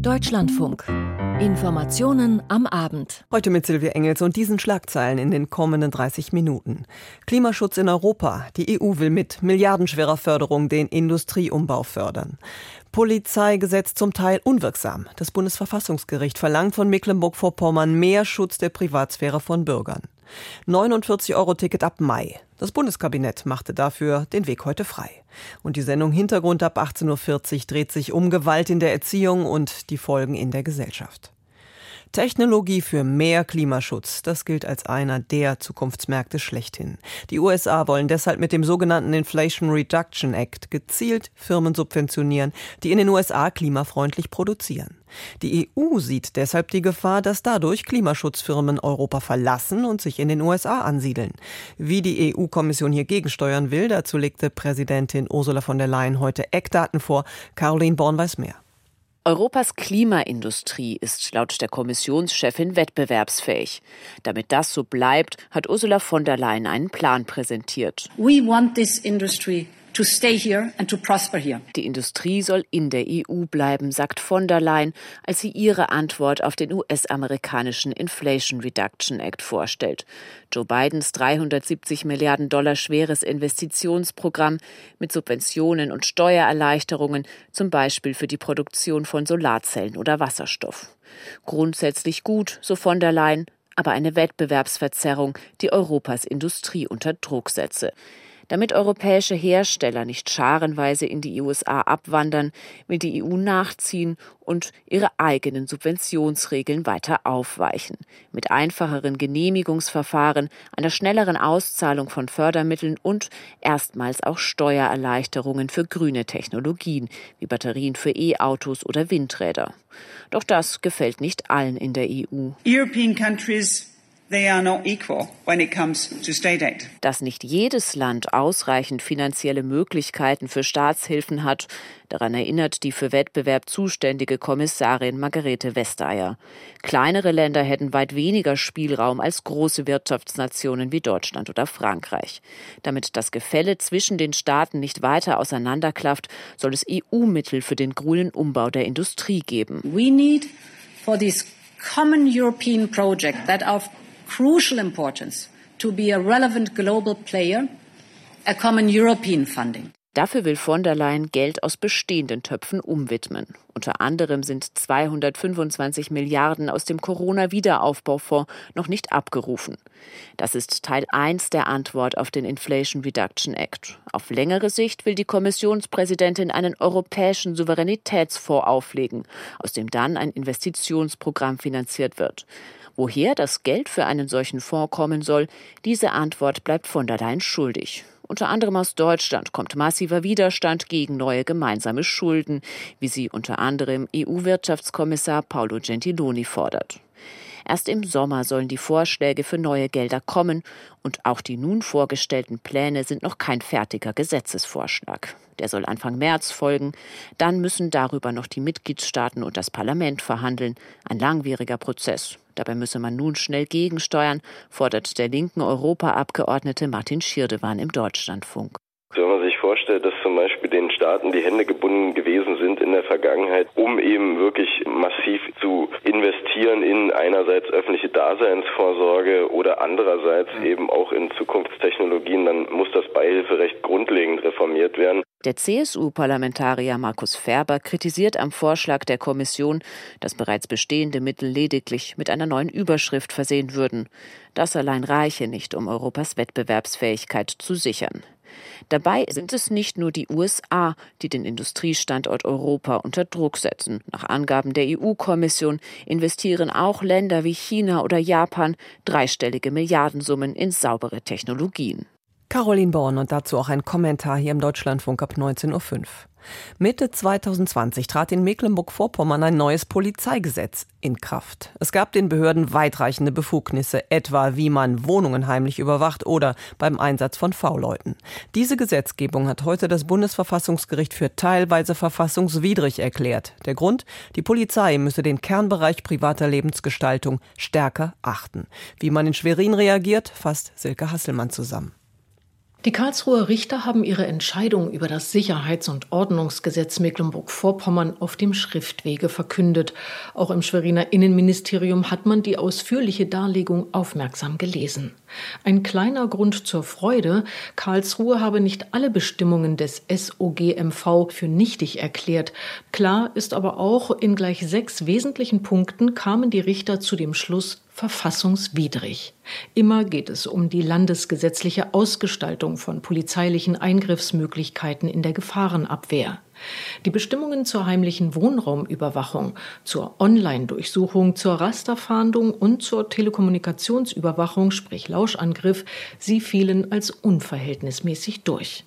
Deutschlandfunk. Informationen am Abend. Heute mit Silvia Engels und diesen Schlagzeilen in den kommenden 30 Minuten. Klimaschutz in Europa. Die EU will mit milliardenschwerer Förderung den Industrieumbau fördern. Polizeigesetz zum Teil unwirksam. Das Bundesverfassungsgericht verlangt von Mecklenburg-Vorpommern mehr Schutz der Privatsphäre von Bürgern. 49-Euro-Ticket ab Mai. Das Bundeskabinett machte dafür den Weg heute frei. Und die Sendung Hintergrund ab 18.40 Uhr dreht sich um Gewalt in der Erziehung und die Folgen in der Gesellschaft. Technologie für mehr Klimaschutz, das gilt als einer der Zukunftsmärkte schlechthin. Die USA wollen deshalb mit dem sogenannten Inflation Reduction Act gezielt Firmen subventionieren, die in den USA klimafreundlich produzieren. Die EU sieht deshalb die Gefahr, dass dadurch Klimaschutzfirmen Europa verlassen und sich in den USA ansiedeln. Wie die EU-Kommission hier gegensteuern will, dazu legte Präsidentin Ursula von der Leyen heute Eckdaten vor. Caroline Born weiß mehr. Europas Klimaindustrie ist laut der Kommissionschefin wettbewerbsfähig. Damit das so bleibt, hat Ursula von der Leyen einen Plan präsentiert. We want this industry to stay here and to prosper here. Die Industrie soll in der EU bleiben, sagt von der Leyen, als sie ihre Antwort auf den US-amerikanischen Inflation Reduction Act vorstellt. Joe Bidens 370 Milliarden Dollar schweres Investitionsprogramm mit Subventionen und Steuererleichterungen, zum Beispiel für die Produktion von Solarzellen oder Wasserstoff. Grundsätzlich gut, so von der Leyen, aber eine Wettbewerbsverzerrung, die Europas Industrie unter Druck setze. Damit europäische Hersteller nicht scharenweise in die USA abwandern, will die EU nachziehen und ihre eigenen Subventionsregeln weiter aufweichen. Mit einfacheren Genehmigungsverfahren, einer schnelleren Auszahlung von Fördermitteln und erstmals auch Steuererleichterungen für grüne Technologien, wie Batterien für E-Autos oder Windräder. Doch das gefällt nicht allen in der EU. European countries dass nicht jedes Land ausreichend finanzielle Möglichkeiten für Staatshilfen hat, daran erinnert die für Wettbewerb zuständige Kommissarin Margarete Vestager. Kleinere Länder hätten weit weniger Spielraum als große Wirtschaftsnationen wie Deutschland oder Frankreich. Damit das Gefälle zwischen den Staaten nicht weiter auseinanderklafft, soll es EU-Mittel für den grünen Umbau der Industrie geben. We need for this common European project that of crucial importance to be a relevant global player, a common European funding. Dafür will von der Leyen Geld aus bestehenden Töpfen umwidmen. Unter anderem sind 225 Milliarden aus dem Corona-Wiederaufbaufonds noch nicht abgerufen. Das ist Teil 1 der Antwort auf den Inflation Reduction Act. Auf längere Sicht will die Kommissionspräsidentin einen europäischen Souveränitätsfonds auflegen, aus dem dann ein Investitionsprogramm finanziert wird. Woher das Geld für einen solchen Fonds kommen soll, diese Antwort bleibt von der Leyen schuldig. Unter anderem aus Deutschland kommt massiver Widerstand gegen neue gemeinsame Schulden, wie sie unter anderem EU-Wirtschaftskommissar Paolo Gentiloni fordert. Erst im Sommer sollen die Vorschläge für neue Gelder kommen und auch die nun vorgestellten Pläne sind noch kein fertiger Gesetzesvorschlag. Der soll Anfang März folgen. Dann müssen darüber noch die Mitgliedstaaten und das Parlament verhandeln. Ein langwieriger Prozess. Dabei müsse man nun schnell gegensteuern, fordert der linken Europaabgeordnete Martin Schirdewan im Deutschlandfunk. Wenn man sich vorstellt, dass zum Beispiel den Staaten die Hände gebunden gewesen sind in der Vergangenheit, um eben wirklich massiv zu investieren in einerseits öffentliche Daseinsvorsorge oder andererseits eben auch in Zukunftstechnologien, dann muss das Beihilferecht grundlegend reformiert werden. Der CSU-Parlamentarier Markus Ferber kritisiert am Vorschlag der Kommission, dass bereits bestehende Mittel lediglich mit einer neuen Überschrift versehen würden. Das allein reiche nicht, um Europas Wettbewerbsfähigkeit zu sichern. Dabei sind es nicht nur die USA, die den Industriestandort Europa unter Druck setzen. Nach Angaben der EU-Kommission investieren auch Länder wie China oder Japan dreistellige Milliardensummen in saubere Technologien. Caroline Born und dazu auch ein Kommentar hier im Deutschlandfunk ab 19.05 Uhr. Mitte 2020 trat in Mecklenburg-Vorpommern ein neues Polizeigesetz in Kraft. Es gab den Behörden weitreichende Befugnisse, etwa wie man Wohnungen heimlich überwacht oder beim Einsatz von V-Leuten. Diese Gesetzgebung hat heute das Bundesverfassungsgericht für teilweise verfassungswidrig erklärt. Der Grund? Die Polizei müsse den Kernbereich privater Lebensgestaltung stärker achten. Wie man in Schwerin reagiert, fasst Silke Hasselmann zusammen. Die Karlsruher Richter haben ihre Entscheidung über das Sicherheits- und Ordnungsgesetz Mecklenburg-Vorpommern auf dem Schriftwege verkündet. Auch im Schweriner Innenministerium hat man die ausführliche Darlegung aufmerksam gelesen. Ein kleiner Grund zur Freude, Karlsruhe habe nicht alle Bestimmungen des SOGMV für nichtig erklärt. Klar ist aber auch, in gleich sechs wesentlichen Punkten kamen die Richter zu dem Schluss, verfassungswidrig. Immer geht es um die landesgesetzliche Ausgestaltung von polizeilichen Eingriffsmöglichkeiten in der Gefahrenabwehr. Die Bestimmungen zur heimlichen Wohnraumüberwachung, zur Online-Durchsuchung, zur Rasterfahndung und zur Telekommunikationsüberwachung, sprich Lauschangriff, sie fielen als unverhältnismäßig durch.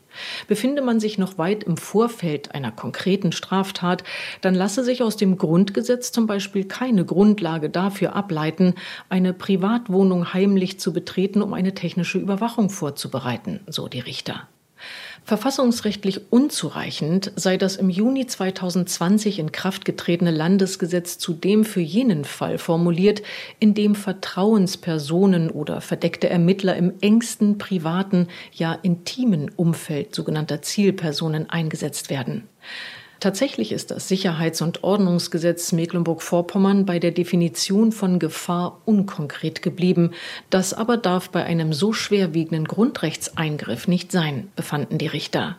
Befinde man sich noch weit im Vorfeld einer konkreten Straftat, dann lasse sich aus dem Grundgesetz zum Beispiel keine Grundlage dafür ableiten, eine Privatwohnung heimlich zu betreten, um eine technische Überwachung vorzubereiten, so die Richter. Verfassungsrechtlich unzureichend sei das im Juni 2020 in Kraft getretene Landesgesetz zudem für jenen Fall formuliert, in dem Vertrauenspersonen oder verdeckte Ermittler im engsten privaten, ja intimen Umfeld sogenannter Zielpersonen eingesetzt werden. Tatsächlich ist das Sicherheits- und Ordnungsgesetz Mecklenburg-Vorpommern bei der Definition von Gefahr unkonkret geblieben. Das aber darf bei einem so schwerwiegenden Grundrechtseingriff nicht sein, befanden die Richter.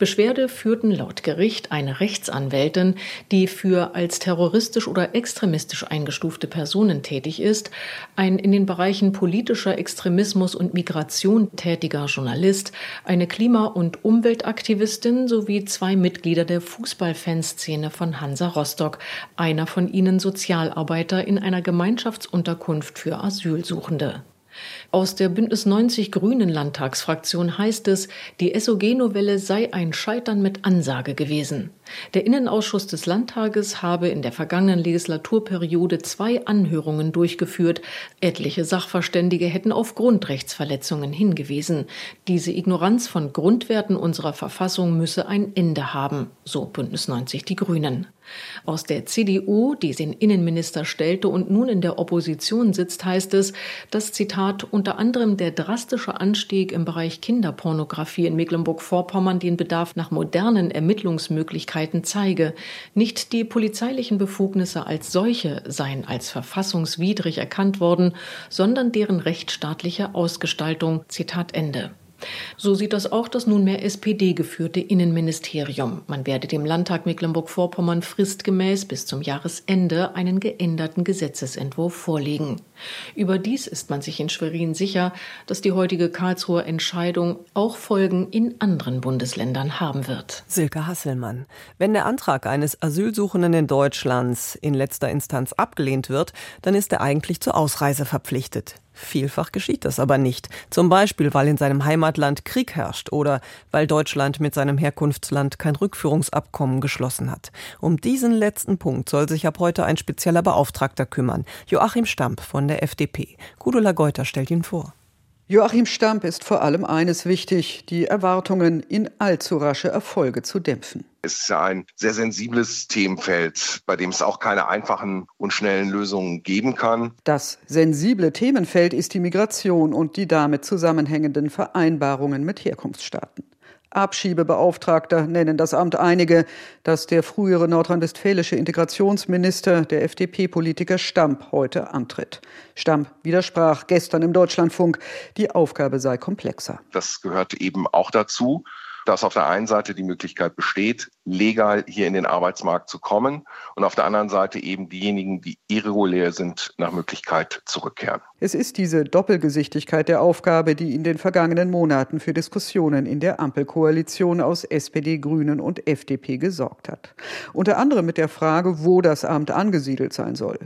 Beschwerde führten laut Gericht eine Rechtsanwältin, die für als terroristisch oder extremistisch eingestufte Personen tätig ist, ein in den Bereichen politischer Extremismus und Migration tätiger Journalist, eine Klima- und Umweltaktivistin sowie zwei Mitglieder der Fußballfanszene von Hansa Rostock, einer von ihnen Sozialarbeiter in einer Gemeinschaftsunterkunft für Asylsuchende. Aus der Bündnis 90 Grünen Landtagsfraktion heißt es, die SOG-Novelle sei ein Scheitern mit Ansage gewesen. Der Innenausschuss des Landtages habe in der vergangenen Legislaturperiode zwei Anhörungen durchgeführt. Etliche Sachverständige hätten auf Grundrechtsverletzungen hingewiesen. Diese Ignoranz von Grundwerten unserer Verfassung müsse ein Ende haben, so Bündnis 90 die Grünen. Aus der CDU, die den Innenminister stellte und nun in der Opposition sitzt, heißt es, dass Zitat unter anderem der drastische Anstieg im Bereich Kinderpornografie in Mecklenburg-Vorpommern den Bedarf nach modernen Ermittlungsmöglichkeiten zeige. Nicht die polizeilichen Befugnisse als solche seien als verfassungswidrig erkannt worden, sondern deren rechtsstaatliche Ausgestaltung. Zitat Ende. So sieht das auch das nunmehr SPD-geführte Innenministerium. Man werde dem Landtag Mecklenburg-Vorpommern fristgemäß bis zum Jahresende einen geänderten Gesetzesentwurf vorlegen. Überdies ist man sich in Schwerin sicher, dass die heutige Karlsruher Entscheidung auch Folgen in anderen Bundesländern haben wird. Silke Hasselmann. Wenn der Antrag eines Asylsuchenden in Deutschlands in letzter Instanz abgelehnt wird, dann ist er eigentlich zur Ausreise verpflichtet. Vielfach geschieht das aber nicht. Zum Beispiel, weil in seinem Heimatland Krieg herrscht oder weil Deutschland mit seinem Herkunftsland kein Rückführungsabkommen geschlossen hat. Um diesen letzten Punkt soll sich ab heute ein spezieller Beauftragter kümmern. Joachim Stamp von der FDP. Gudula Geuter stellt ihn vor. Joachim Stamp ist vor allem eines wichtig, die Erwartungen in allzu rasche Erfolge zu dämpfen. Es ist ja ein sehr sensibles Themenfeld, bei dem es auch keine einfachen und schnellen Lösungen geben kann. Das sensible Themenfeld ist die Migration und die damit zusammenhängenden Vereinbarungen mit Herkunftsstaaten. Abschiebebeauftragter nennen das Amt einige, das der frühere nordrhein-westfälische Integrationsminister, der FDP-Politiker Stamp, heute antritt. Stamp widersprach gestern im Deutschlandfunk, die Aufgabe sei komplexer. Das gehört eben auch dazu, dass auf der einen Seite die Möglichkeit besteht, legal hier in den Arbeitsmarkt zu kommen und auf der anderen Seite eben diejenigen, die irregulär sind, nach Möglichkeit zurückkehren. Es ist diese Doppelgesichtigkeit der Aufgabe, die in den vergangenen Monaten für Diskussionen in der Ampelkoalition aus SPD, Grünen und FDP gesorgt hat. Unter anderem mit der Frage, wo das Amt angesiedelt sein soll.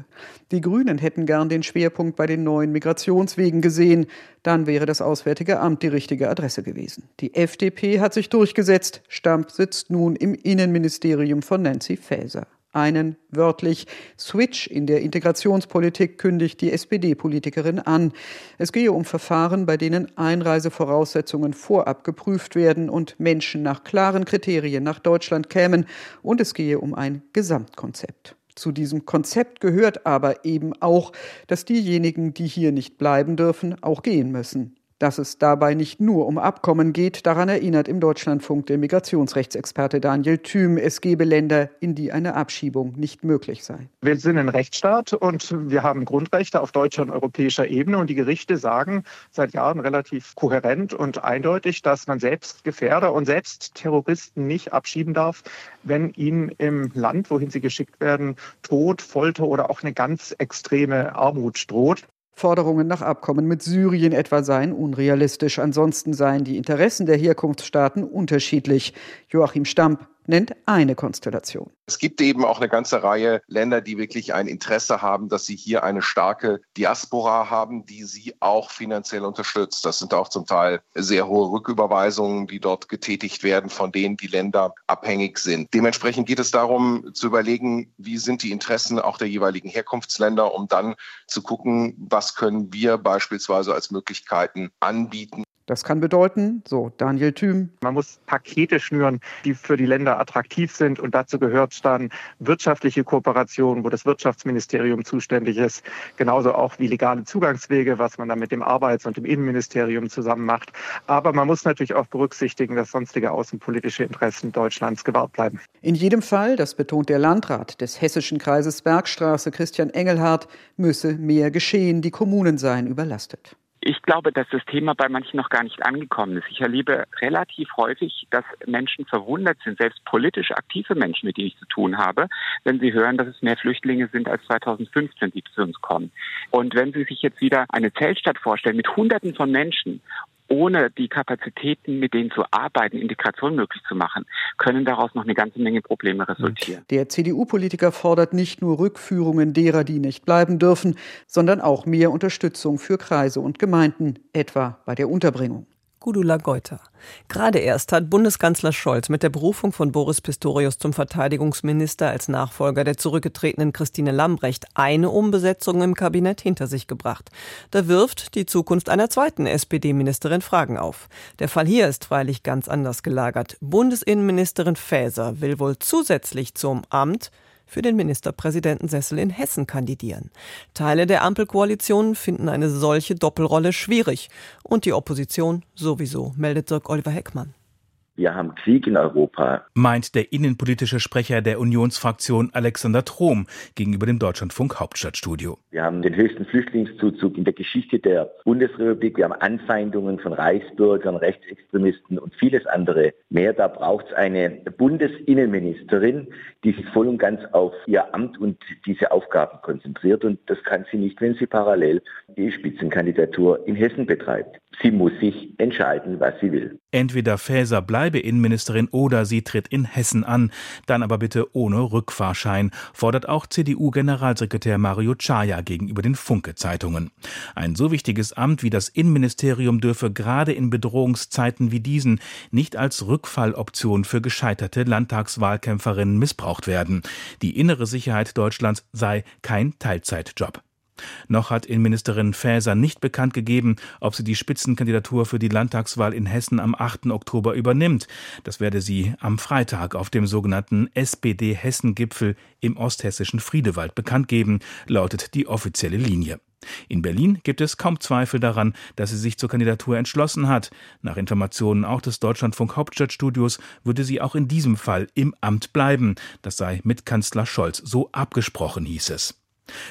Die Grünen hätten gern den Schwerpunkt bei den neuen Migrationswegen gesehen. Dann wäre das Auswärtige Amt die richtige Adresse gewesen. Die FDP hat sich durchgesetzt. Stamp sitzt nun im Innenministerium von Nancy Faeser. Einen wörtlich Switch in der Integrationspolitik kündigt die SPD-Politikerin an. Es gehe um Verfahren, bei denen Einreisevoraussetzungen vorab geprüft werden und Menschen nach klaren Kriterien nach Deutschland kämen. Und es gehe um ein Gesamtkonzept. Zu diesem Konzept gehört aber eben auch, dass diejenigen, die hier nicht bleiben dürfen, auch gehen müssen. Dass es dabei nicht nur um Abkommen geht, daran erinnert im Deutschlandfunk der Migrationsrechtsexperte Daniel Thüm. Es gebe Länder, in die eine Abschiebung nicht möglich sei. Wir sind ein Rechtsstaat und wir haben Grundrechte auf deutscher und europäischer Ebene. Und die Gerichte sagen seit Jahren relativ kohärent und eindeutig, dass man selbst Gefährder und selbst Terroristen nicht abschieben darf, wenn ihnen im Land, wohin sie geschickt werden, Tod, Folter oder auch eine ganz extreme Armut droht. Forderungen nach Abkommen mit Syrien etwa seien unrealistisch. Ansonsten seien die Interessen der Herkunftsstaaten unterschiedlich. Joachim Stamp nennt eine Konstellation. Es gibt eben auch eine ganze Reihe Länder, die wirklich ein Interesse haben, dass sie hier eine starke Diaspora haben, die sie auch finanziell unterstützt. Das sind auch zum Teil sehr hohe Rücküberweisungen, die dort getätigt werden, von denen die Länder abhängig sind. Dementsprechend geht es darum zu überlegen, wie sind die Interessen auch der jeweiligen Herkunftsländer, um dann zu gucken, was können wir beispielsweise als Möglichkeiten anbieten, das kann bedeuten, so Daniel Thüm. Man muss Pakete schnüren, die für die Länder attraktiv sind. Und dazu gehört dann wirtschaftliche Kooperation, wo das Wirtschaftsministerium zuständig ist. Genauso auch wie legale Zugangswege, was man dann mit dem Arbeits- und dem Innenministerium zusammen macht. Aber man muss natürlich auch berücksichtigen, dass sonstige außenpolitische Interessen Deutschlands gewahrt bleiben. In jedem Fall, das betont der Landrat des Hessischen Kreises Bergstraße, Christian Engelhardt, müsse mehr geschehen. Die Kommunen seien überlastet. Ich glaube, dass das Thema bei manchen noch gar nicht angekommen ist. Ich erlebe relativ häufig, dass Menschen verwundert sind, selbst politisch aktive Menschen, mit denen ich zu tun habe, wenn sie hören, dass es mehr Flüchtlinge sind als 2015, die zu uns kommen. Und wenn Sie sich jetzt wieder eine Zeltstadt vorstellen mit Hunderten von Menschen ohne die Kapazitäten, mit denen zu arbeiten, Integration möglich zu machen, können daraus noch eine ganze Menge Probleme resultieren. Der CDU-Politiker fordert nicht nur Rückführungen derer, die nicht bleiben dürfen, sondern auch mehr Unterstützung für Kreise und Gemeinden, etwa bei der Unterbringung. Gudula Geuter. Gerade erst hat Bundeskanzler Scholz mit der Berufung von Boris Pistorius zum Verteidigungsminister als Nachfolger der zurückgetretenen Christine Lambrecht eine Umbesetzung im Kabinett hinter sich gebracht. Da wirft die Zukunft einer zweiten SPD-Ministerin Fragen auf. Der Fall hier ist freilich ganz anders gelagert. Bundesinnenministerin Faeser will wohl zusätzlich zum Amt für den Ministerpräsidentensessel in Hessen kandidieren. Teile der Ampelkoalition finden eine solche Doppelrolle schwierig und die Opposition sowieso, meldet Dirk Oliver Heckmann. Wir haben Krieg in Europa. Meint der innenpolitische Sprecher der Unionsfraktion Alexander Trom gegenüber dem Deutschlandfunk Hauptstadtstudio. Wir haben den höchsten Flüchtlingszuzug in der Geschichte der Bundesrepublik. Wir haben Anfeindungen von Reichsbürgern, Rechtsextremisten und vieles andere mehr. Da braucht es eine Bundesinnenministerin, die sich voll und ganz auf ihr Amt und diese Aufgaben konzentriert. Und das kann sie nicht, wenn sie parallel die Spitzenkandidatur in Hessen betreibt. Sie muss sich entscheiden, was sie will. Entweder Faeser bleibe Innenministerin oder sie tritt in Hessen an, dann aber bitte ohne Rückfahrschein, fordert auch CDU-Generalsekretär Mario Chaya gegenüber den Funke-Zeitungen. Ein so wichtiges Amt wie das Innenministerium dürfe gerade in Bedrohungszeiten wie diesen nicht als Rückfalloption für gescheiterte Landtagswahlkämpferinnen missbraucht werden. Die innere Sicherheit Deutschlands sei kein Teilzeitjob. Noch hat Innenministerin Faeser nicht bekannt gegeben, ob sie die Spitzenkandidatur für die Landtagswahl in Hessen am 8. Oktober übernimmt. Das werde sie am Freitag auf dem sogenannten SPD-Hessen-Gipfel im osthessischen Friedewald bekannt geben, lautet die offizielle Linie. In Berlin gibt es kaum Zweifel daran, dass sie sich zur Kandidatur entschlossen hat. Nach Informationen auch des Deutschlandfunk Hauptstadtstudios würde sie auch in diesem Fall im Amt bleiben. Das sei mit Kanzler Scholz so abgesprochen, hieß es.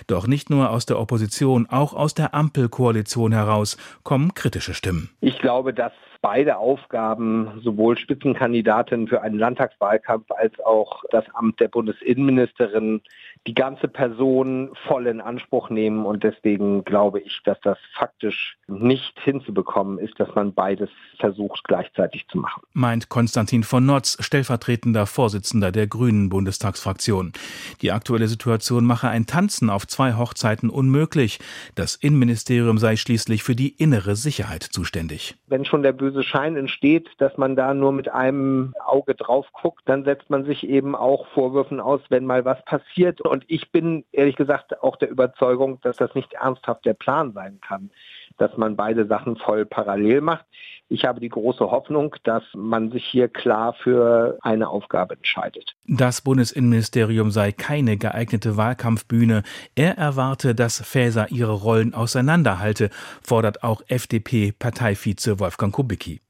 Doch nicht nur aus der Opposition, auch aus der Ampelkoalition heraus kommen kritische Stimmen. Ich glaube, dass beide Aufgaben, sowohl Spitzenkandidatin für einen Landtagswahlkampf als auch das Amt der Bundesinnenministerin, die ganze Person voll in Anspruch nehmen. Und deswegen glaube ich, dass das faktisch nicht hinzubekommen ist, dass man beides versucht gleichzeitig zu machen. Meint Konstantin von Notz, stellvertretender Vorsitzender der Grünen Bundestagsfraktion. Die aktuelle Situation mache ein Tanzen auf zwei Hochzeiten unmöglich. Das Innenministerium sei schließlich für die innere Sicherheit zuständig. Wenn schon der böse Schein entsteht, dass man da nur mit einem Auge drauf guckt, dann setzt man sich eben auch Vorwürfen aus, wenn mal was passiert. Und ich bin ehrlich gesagt auch der Überzeugung, dass das nicht ernsthaft der Plan sein kann. dass man beide Sachen voll parallel macht. Ich habe die große Hoffnung, dass man sich hier klar für eine Aufgabe entscheidet. Das Bundesinnenministerium sei keine geeignete Wahlkampfbühne. Er erwarte, dass Faeser ihre Rollen auseinanderhalte, fordert auch FDP-Parteivize Wolfgang Kubicki.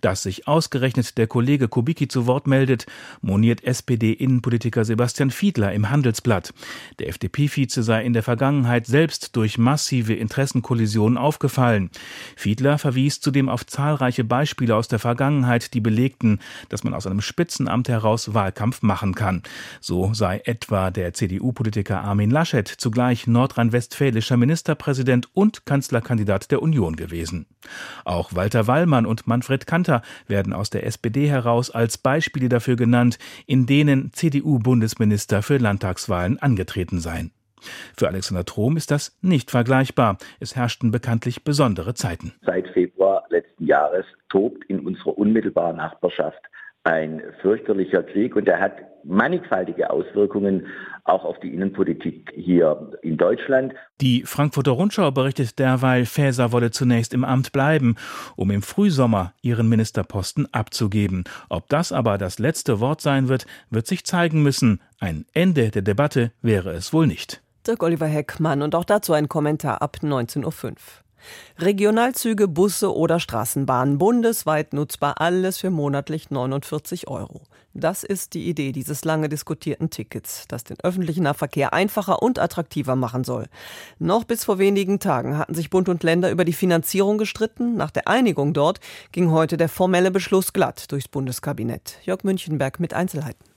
Dass sich ausgerechnet der Kollege Kubicki zu Wort meldet, moniert SPD-Innenpolitiker Sebastian Fiedler im Handelsblatt. Der FDP-Vize sei in der Vergangenheit selbst durch massive Interessenkollisionen aufgefallen. Fiedler verwies zudem auf zahlreiche Beispiele aus der Vergangenheit, die belegten, dass man aus einem Spitzenamt heraus Wahlkampf machen kann. So sei etwa der CDU-Politiker Armin Laschet zugleich nordrhein-westfälischer Ministerpräsident und Kanzlerkandidat der Union gewesen. Auch Walter Wallmann und Manfred Manfred Kanter werden aus der SPD heraus als Beispiele dafür genannt, in denen CDU-Bundesminister für Landtagswahlen angetreten seien. Für Alexander Trom ist das nicht vergleichbar. Es herrschten bekanntlich besondere Zeiten. Seit Februar letzten Jahres tobt in unserer unmittelbaren Nachbarschaft ein fürchterlicher Krieg und er hat mannigfaltige Auswirkungen auch auf die Innenpolitik hier in Deutschland. Die Frankfurter Rundschau berichtet derweil, Faeser wolle zunächst im Amt bleiben, um im Frühsommer ihren Ministerposten abzugeben. Ob das aber das letzte Wort sein wird, wird sich zeigen müssen. Ein Ende der Debatte wäre es wohl nicht. Dirk Oliver Heckmann und auch dazu ein Kommentar ab 19.05 Uhr. Regionalzüge, Busse oder Straßenbahnen bundesweit nutzbar, alles für monatlich 49 Euro. Das ist die Idee dieses lange diskutierten Tickets, das den öffentlichen Nahverkehr einfacher und attraktiver machen soll. Noch bis vor wenigen Tagen hatten sich Bund und Länder über die Finanzierung gestritten. Nach der Einigung dort ging heute der formelle Beschluss glatt durchs Bundeskabinett. Jörg Münchenberg mit Einzelheiten.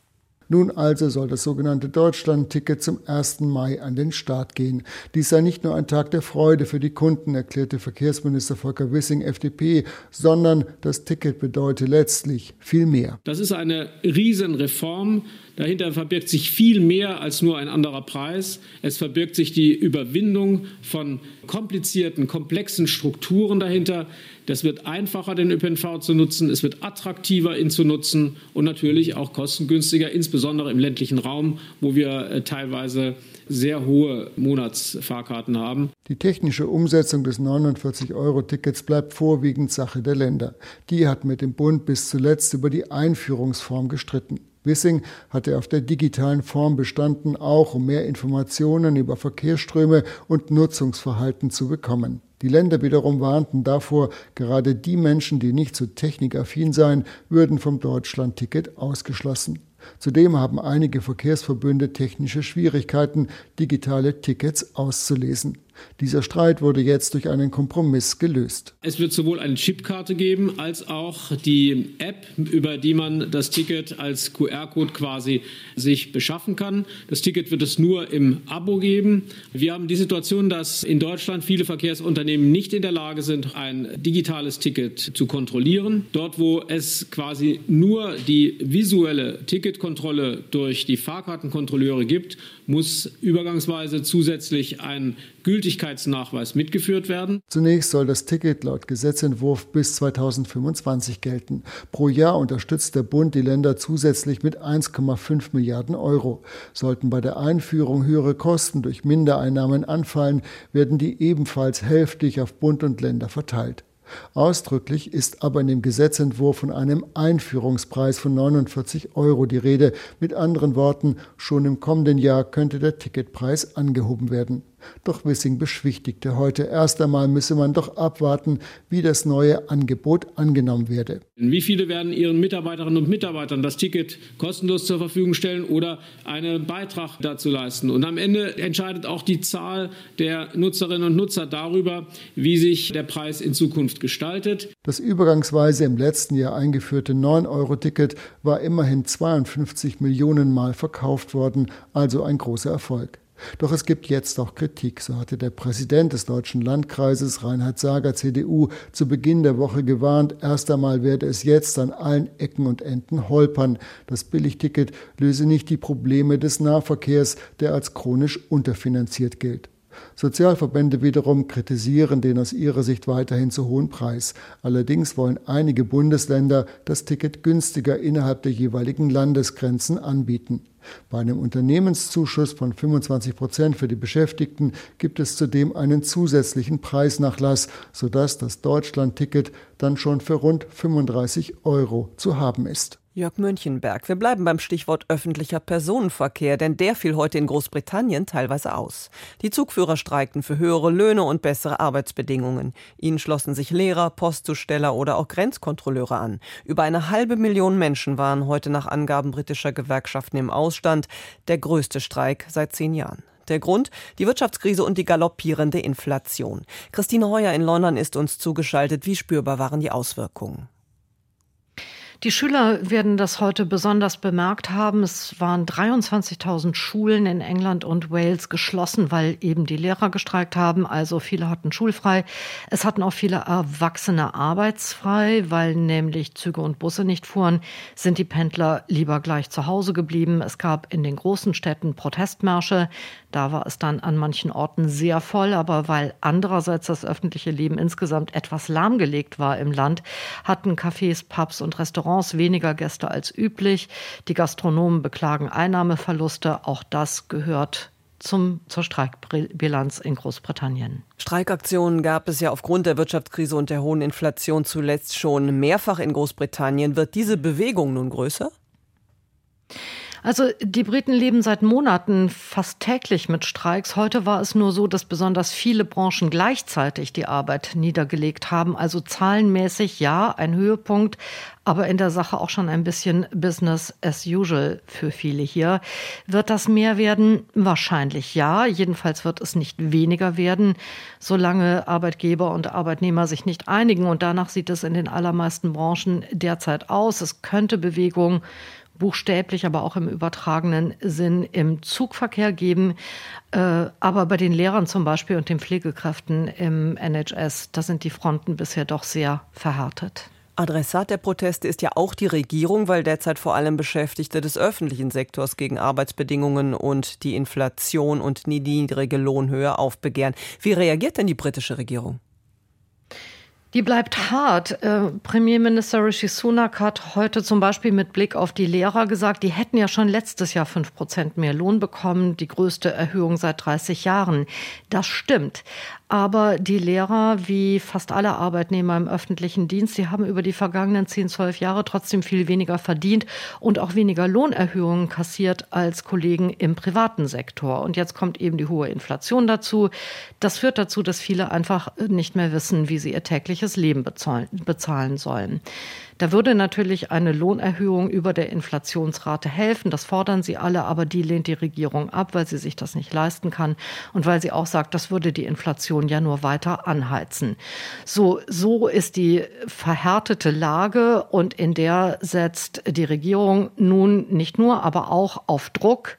Nun also soll das sogenannte Deutschland-Ticket zum 1. Mai an den Start gehen. Dies sei nicht nur ein Tag der Freude für die Kunden, erklärte Verkehrsminister Volker Wissing, FDP, sondern das Ticket bedeute letztlich viel mehr. Das ist eine Riesenreform. Dahinter verbirgt sich viel mehr als nur ein anderer Preis. Es verbirgt sich die Überwindung von komplizierten, komplexen Strukturen dahinter. Das wird einfacher, den ÖPNV zu nutzen. Es wird attraktiver, ihn zu nutzen und natürlich auch kostengünstiger, insbesondere im ländlichen Raum, wo wir äh, teilweise sehr hohe Monatsfahrkarten haben. Die technische Umsetzung des 49-Euro-Tickets bleibt vorwiegend Sache der Länder. Die hat mit dem Bund bis zuletzt über die Einführungsform gestritten. Wissing hatte auf der digitalen Form bestanden, auch um mehr Informationen über Verkehrsströme und Nutzungsverhalten zu bekommen. Die Länder wiederum warnten davor, gerade die Menschen, die nicht so technikaffin seien, würden vom Deutschlandticket ausgeschlossen. Zudem haben einige Verkehrsverbünde technische Schwierigkeiten, digitale Tickets auszulesen. Dieser Streit wurde jetzt durch einen Kompromiss gelöst. Es wird sowohl eine Chipkarte geben als auch die App, über die man das Ticket als QR-Code quasi sich beschaffen kann. Das Ticket wird es nur im Abo geben. Wir haben die Situation, dass in Deutschland viele Verkehrsunternehmen nicht in der Lage sind, ein digitales Ticket zu kontrollieren. Dort, wo es quasi nur die visuelle Ticketkontrolle durch die Fahrkartenkontrolleure gibt, muss übergangsweise zusätzlich ein Gültigkeitsnachweis mitgeführt werden. Zunächst soll das Ticket laut Gesetzentwurf bis 2025 gelten. Pro Jahr unterstützt der Bund die Länder zusätzlich mit 1,5 Milliarden Euro. Sollten bei der Einführung höhere Kosten durch Mindereinnahmen anfallen, werden die ebenfalls hälftig auf Bund und Länder verteilt. Ausdrücklich ist aber in dem Gesetzentwurf von einem Einführungspreis von 49 Euro die Rede. Mit anderen Worten, schon im kommenden Jahr könnte der Ticketpreis angehoben werden. Doch Wissing beschwichtigte heute, erst einmal müsse man doch abwarten, wie das neue Angebot angenommen werde. Wie viele werden ihren Mitarbeiterinnen und Mitarbeitern das Ticket kostenlos zur Verfügung stellen oder einen Beitrag dazu leisten? Und am Ende entscheidet auch die Zahl der Nutzerinnen und Nutzer darüber, wie sich der Preis in Zukunft gestaltet. Das übergangsweise im letzten Jahr eingeführte 9-Euro-Ticket war immerhin 52 Millionen Mal verkauft worden, also ein großer Erfolg. Doch es gibt jetzt auch Kritik. So hatte der Präsident des Deutschen Landkreises, Reinhard Sager, CDU, zu Beginn der Woche gewarnt, erst einmal werde es jetzt an allen Ecken und Enden holpern. Das Billigticket löse nicht die Probleme des Nahverkehrs, der als chronisch unterfinanziert gilt. Sozialverbände wiederum kritisieren den aus ihrer Sicht weiterhin zu hohen Preis. Allerdings wollen einige Bundesländer das Ticket günstiger innerhalb der jeweiligen Landesgrenzen anbieten. Bei einem Unternehmenszuschuss von 25 Prozent für die Beschäftigten gibt es zudem einen zusätzlichen Preisnachlass, sodass das Deutschland-Ticket dann schon für rund 35 Euro zu haben ist. Jörg Münchenberg. Wir bleiben beim Stichwort öffentlicher Personenverkehr, denn der fiel heute in Großbritannien teilweise aus. Die Zugführer streikten für höhere Löhne und bessere Arbeitsbedingungen. Ihnen schlossen sich Lehrer, Postzusteller oder auch Grenzkontrolleure an. Über eine halbe Million Menschen waren heute nach Angaben britischer Gewerkschaften im Ausstand. Der größte Streik seit zehn Jahren. Der Grund? Die Wirtschaftskrise und die galoppierende Inflation. Christine Heuer in London ist uns zugeschaltet. Wie spürbar waren die Auswirkungen? Die Schüler werden das heute besonders bemerkt haben. Es waren 23.000 Schulen in England und Wales geschlossen, weil eben die Lehrer gestreikt haben. Also viele hatten schulfrei. Es hatten auch viele Erwachsene arbeitsfrei, weil nämlich Züge und Busse nicht fuhren, sind die Pendler lieber gleich zu Hause geblieben. Es gab in den großen Städten Protestmärsche. Da war es dann an manchen Orten sehr voll, aber weil andererseits das öffentliche Leben insgesamt etwas lahmgelegt war im Land, hatten Cafés, Pubs und Restaurants weniger Gäste als üblich. Die Gastronomen beklagen Einnahmeverluste. Auch das gehört zum, zur Streikbilanz in Großbritannien. Streikaktionen gab es ja aufgrund der Wirtschaftskrise und der hohen Inflation zuletzt schon mehrfach in Großbritannien. Wird diese Bewegung nun größer? Also die Briten leben seit Monaten fast täglich mit Streiks. Heute war es nur so, dass besonders viele Branchen gleichzeitig die Arbeit niedergelegt haben. Also zahlenmäßig ja, ein Höhepunkt, aber in der Sache auch schon ein bisschen Business as usual für viele hier. Wird das mehr werden? Wahrscheinlich ja. Jedenfalls wird es nicht weniger werden, solange Arbeitgeber und Arbeitnehmer sich nicht einigen. Und danach sieht es in den allermeisten Branchen derzeit aus. Es könnte Bewegung buchstäblich, aber auch im übertragenen Sinn im Zugverkehr geben. Äh, aber bei den Lehrern zum Beispiel und den Pflegekräften im NHS, da sind die Fronten bisher doch sehr verhärtet. Adressat der Proteste ist ja auch die Regierung, weil derzeit vor allem Beschäftigte des öffentlichen Sektors gegen Arbeitsbedingungen und die Inflation und niedrige Lohnhöhe aufbegehren. Wie reagiert denn die britische Regierung? Die bleibt hart. Äh, Premierminister Rishi Sunak hat heute zum Beispiel mit Blick auf die Lehrer gesagt, die hätten ja schon letztes Jahr fünf Prozent mehr Lohn bekommen, die größte Erhöhung seit 30 Jahren. Das stimmt. Aber die Lehrer, wie fast alle Arbeitnehmer im öffentlichen Dienst, die haben über die vergangenen 10, 12 Jahre trotzdem viel weniger verdient und auch weniger Lohnerhöhungen kassiert als Kollegen im privaten Sektor. Und jetzt kommt eben die hohe Inflation dazu. Das führt dazu, dass viele einfach nicht mehr wissen, wie sie ihr tägliches Leben bezahlen, bezahlen sollen. Da würde natürlich eine Lohnerhöhung über der Inflationsrate helfen. Das fordern sie alle, aber die lehnt die Regierung ab, weil sie sich das nicht leisten kann und weil sie auch sagt, das würde die Inflation ja nur weiter anheizen. So, so ist die verhärtete Lage und in der setzt die Regierung nun nicht nur, aber auch auf Druck.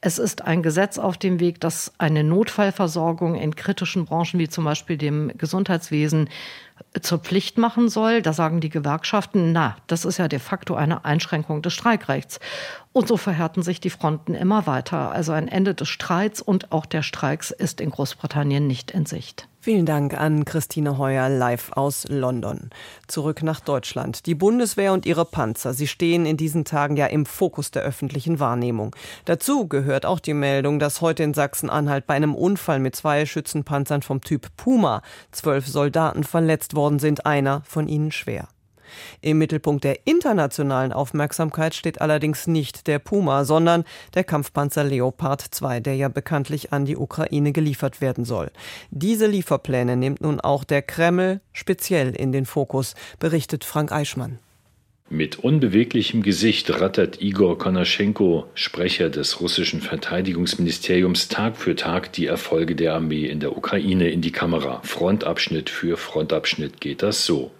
Es ist ein Gesetz auf dem Weg, das eine Notfallversorgung in kritischen Branchen wie zum Beispiel dem Gesundheitswesen zur Pflicht machen soll. Da sagen die Gewerkschaften, na, das ist ja de facto eine Einschränkung des Streikrechts. Und so verhärten sich die Fronten immer weiter. Also ein Ende des Streits und auch der Streiks ist in Großbritannien nicht in Sicht. Vielen Dank an Christine Heuer live aus London. Zurück nach Deutschland. Die Bundeswehr und ihre Panzer, sie stehen in diesen Tagen ja im Fokus der öffentlichen Wahrnehmung. Dazu gehört auch die Meldung, dass heute in Sachsen-Anhalt bei einem Unfall mit zwei Schützenpanzern vom Typ Puma zwölf Soldaten verletzt worden sind, einer von ihnen schwer. Im Mittelpunkt der internationalen Aufmerksamkeit steht allerdings nicht der Puma, sondern der Kampfpanzer Leopard 2, der ja bekanntlich an die Ukraine geliefert werden soll. Diese Lieferpläne nimmt nun auch der Kreml speziell in den Fokus, berichtet Frank Eichmann. Mit unbeweglichem Gesicht rattert Igor Konaschenko, Sprecher des russischen Verteidigungsministeriums, Tag für Tag die Erfolge der Armee in der Ukraine in die Kamera. Frontabschnitt für Frontabschnitt geht das so.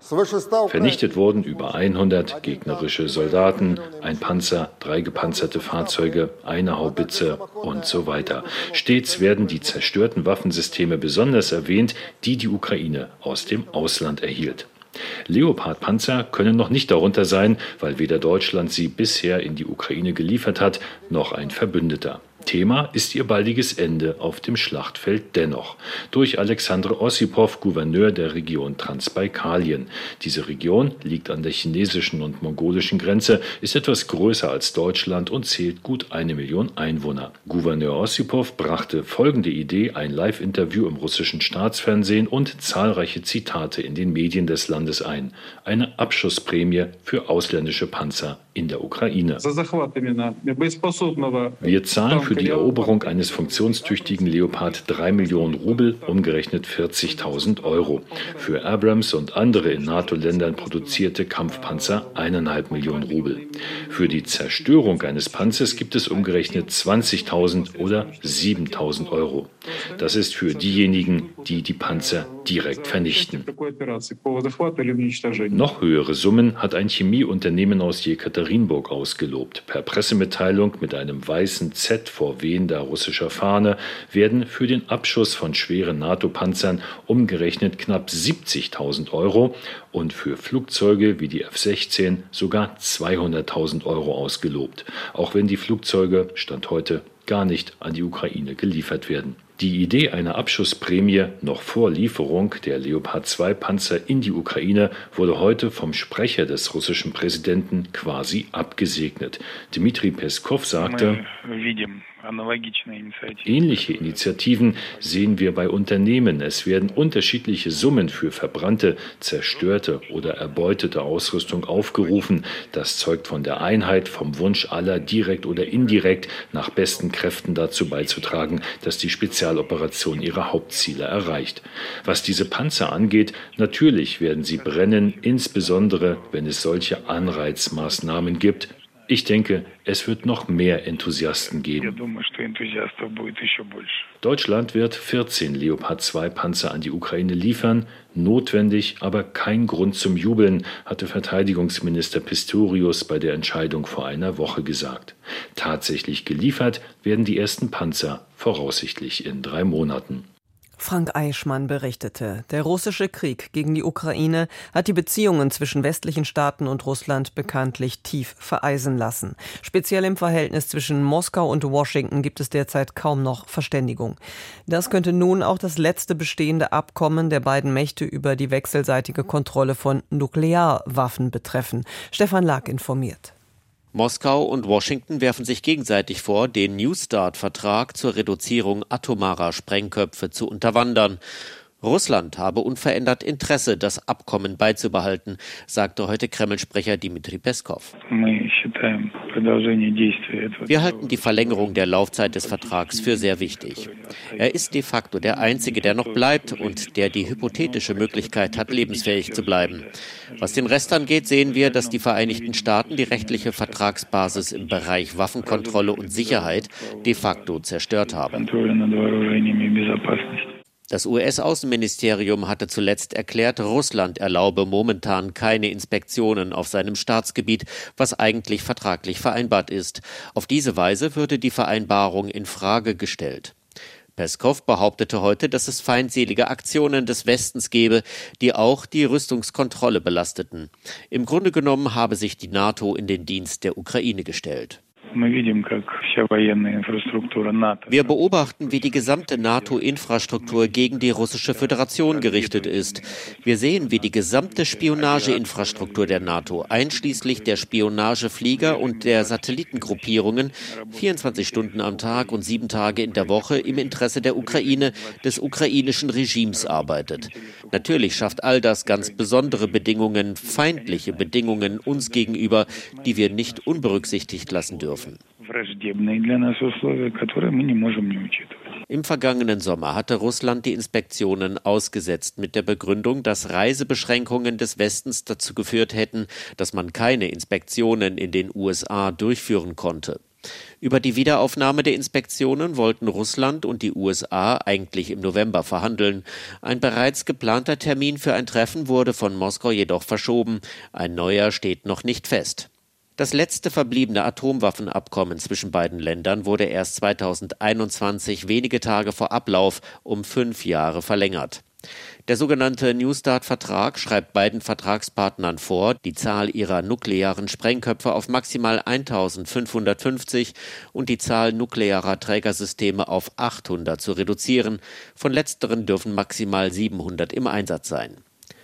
Vernichtet wurden über 100 gegnerische Soldaten, ein Panzer, drei gepanzerte Fahrzeuge, eine Haubitze und so weiter. Stets werden die zerstörten Waffensysteme besonders erwähnt, die die Ukraine aus dem Ausland erhielt. Leopard-Panzer können noch nicht darunter sein, weil weder Deutschland sie bisher in die Ukraine geliefert hat, noch ein Verbündeter. Thema ist ihr baldiges Ende auf dem Schlachtfeld dennoch. Durch Alexandre Ossipow, Gouverneur der Region Transbaikalien. Diese Region liegt an der chinesischen und mongolischen Grenze, ist etwas größer als Deutschland und zählt gut eine Million Einwohner. Gouverneur Ossipow brachte folgende Idee, ein Live-Interview im russischen Staatsfernsehen und zahlreiche Zitate in den Medien des Landes ein. Eine Abschussprämie für ausländische Panzer in der Ukraine. Wir zahlen für die Eroberung eines funktionstüchtigen Leopard 3 Millionen Rubel, umgerechnet 40.000 Euro. Für Abrams und andere in NATO-Ländern produzierte Kampfpanzer 1,5 Millionen Rubel. Für die Zerstörung eines Panzers gibt es umgerechnet 20.000 oder 7.000 Euro. Das ist für diejenigen, die die Panzer direkt vernichten. Noch höhere Summen hat ein Chemieunternehmen aus Jekaterinburg ausgelobt. Per Pressemitteilung mit einem weißen Z vor wehender russischer Fahne werden für den Abschuss von schweren NATO-Panzern umgerechnet knapp 70.000 Euro und für Flugzeuge wie die F-16 sogar 200.000 Euro ausgelobt, auch wenn die Flugzeuge Stand heute gar nicht an die Ukraine geliefert werden. Die Idee einer Abschussprämie noch vor Lieferung der Leopard 2 Panzer in die Ukraine wurde heute vom Sprecher des russischen Präsidenten quasi abgesegnet. Dmitri Peskov sagte, Ähnliche Initiativen sehen wir bei Unternehmen. Es werden unterschiedliche Summen für verbrannte, zerstörte oder erbeutete Ausrüstung aufgerufen. Das zeugt von der Einheit, vom Wunsch aller, direkt oder indirekt nach besten Kräften dazu beizutragen, dass die Spezialoperation ihre Hauptziele erreicht. Was diese Panzer angeht, natürlich werden sie brennen, insbesondere wenn es solche Anreizmaßnahmen gibt, ich denke, es wird noch mehr Enthusiasten geben. Deutschland wird 14 Leopard 2 Panzer an die Ukraine liefern. Notwendig, aber kein Grund zum Jubeln, hatte Verteidigungsminister Pistorius bei der Entscheidung vor einer Woche gesagt. Tatsächlich geliefert werden die ersten Panzer voraussichtlich in drei Monaten. Frank Eichmann berichtete, der russische Krieg gegen die Ukraine hat die Beziehungen zwischen westlichen Staaten und Russland bekanntlich tief vereisen lassen. Speziell im Verhältnis zwischen Moskau und Washington gibt es derzeit kaum noch Verständigung. Das könnte nun auch das letzte bestehende Abkommen der beiden Mächte über die wechselseitige Kontrolle von Nuklearwaffen betreffen. Stefan Lag informiert. Moskau und Washington werfen sich gegenseitig vor, den New Start-Vertrag zur Reduzierung atomarer Sprengköpfe zu unterwandern. Russland habe unverändert Interesse, das Abkommen beizubehalten, sagte heute Kreml-Sprecher Dmitri Peskov. Wir halten die Verlängerung der Laufzeit des Vertrags für sehr wichtig. Er ist de facto der einzige, der noch bleibt und der die hypothetische Möglichkeit hat, lebensfähig zu bleiben. Was den Rest angeht, sehen wir, dass die Vereinigten Staaten die rechtliche Vertragsbasis im Bereich Waffenkontrolle und Sicherheit de facto zerstört haben. Das US-Außenministerium hatte zuletzt erklärt, Russland erlaube momentan keine Inspektionen auf seinem Staatsgebiet, was eigentlich vertraglich vereinbart ist. Auf diese Weise würde die Vereinbarung in Frage gestellt. Peskov behauptete heute, dass es feindselige Aktionen des Westens gebe, die auch die Rüstungskontrolle belasteten. Im Grunde genommen habe sich die NATO in den Dienst der Ukraine gestellt. Wir beobachten, wie die gesamte NATO-Infrastruktur gegen die russische Föderation gerichtet ist. Wir sehen, wie die gesamte Spionageinfrastruktur der NATO, einschließlich der Spionageflieger und der Satellitengruppierungen, 24 Stunden am Tag und sieben Tage in der Woche im Interesse der Ukraine, des ukrainischen Regimes arbeitet. Natürlich schafft all das ganz besondere Bedingungen, feindliche Bedingungen uns gegenüber, die wir nicht unberücksichtigt lassen dürfen dürfen. Im vergangenen Sommer hatte Russland die Inspektionen ausgesetzt mit der Begründung, dass Reisebeschränkungen des Westens dazu geführt hätten, dass man keine Inspektionen in den USA durchführen konnte. Über die Wiederaufnahme der Inspektionen wollten Russland und die USA eigentlich im November verhandeln. Ein bereits geplanter Termin für ein Treffen wurde von Moskau jedoch verschoben. Ein neuer steht noch nicht fest. Das letzte verbliebene Atomwaffenabkommen zwischen beiden Ländern wurde erst 2021, wenige Tage vor Ablauf, um fünf Jahre verlängert. Der sogenannte New Start-Vertrag schreibt beiden Vertragspartnern vor, die Zahl ihrer nuklearen Sprengköpfe auf maximal 1550 und die Zahl nuklearer Trägersysteme auf 800 zu reduzieren. Von letzteren dürfen maximal 700 im Einsatz sein.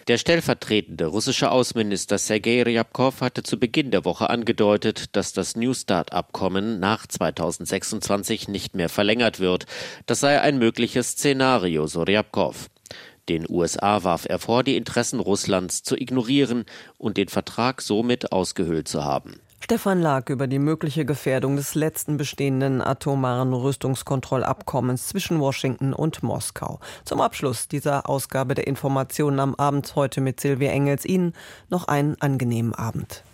Der stellvertretende russische Außenminister Sergei Ryabkov hatte zu Beginn der Woche angedeutet, dass das New Start-Abkommen nach 2026 nicht mehr verlängert wird. Das sei ein mögliches Szenario, so Ryabkov. Den USA warf er vor, die Interessen Russlands zu ignorieren und den Vertrag somit ausgehöhlt zu haben. Stefan Lag über die mögliche Gefährdung des letzten bestehenden atomaren Rüstungskontrollabkommens zwischen Washington und Moskau. Zum Abschluss dieser Ausgabe der Informationen am Abend heute mit Silvia Engels Ihnen noch einen angenehmen Abend.